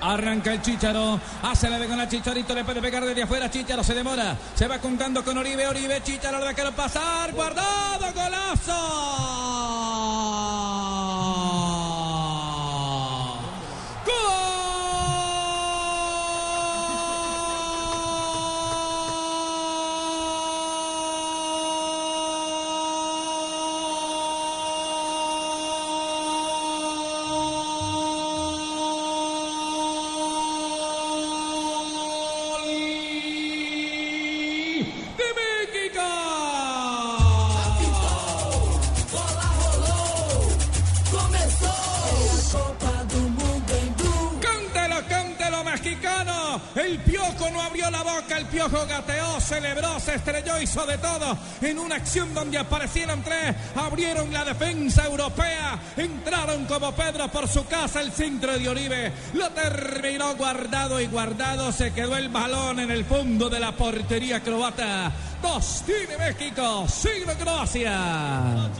Arranca el Chicharo, hace la con la Chicharito, le puede pegar desde afuera, Chicharo se demora, se va contando con Oribe, Oribe, Chicharo lo dejaron pasar, guardado, golazo. Cántelo, cántelo, mexicano. El piojo no abrió la boca, el piojo gateó, celebró, se estrelló, hizo de todo. En una acción donde aparecieron tres, abrieron la defensa europea, entraron como Pedro por su casa, el centro de Oribe. Lo terminó guardado y guardado, se quedó el balón en el fondo de la portería croata. Dos tiene México, siglo Croacia.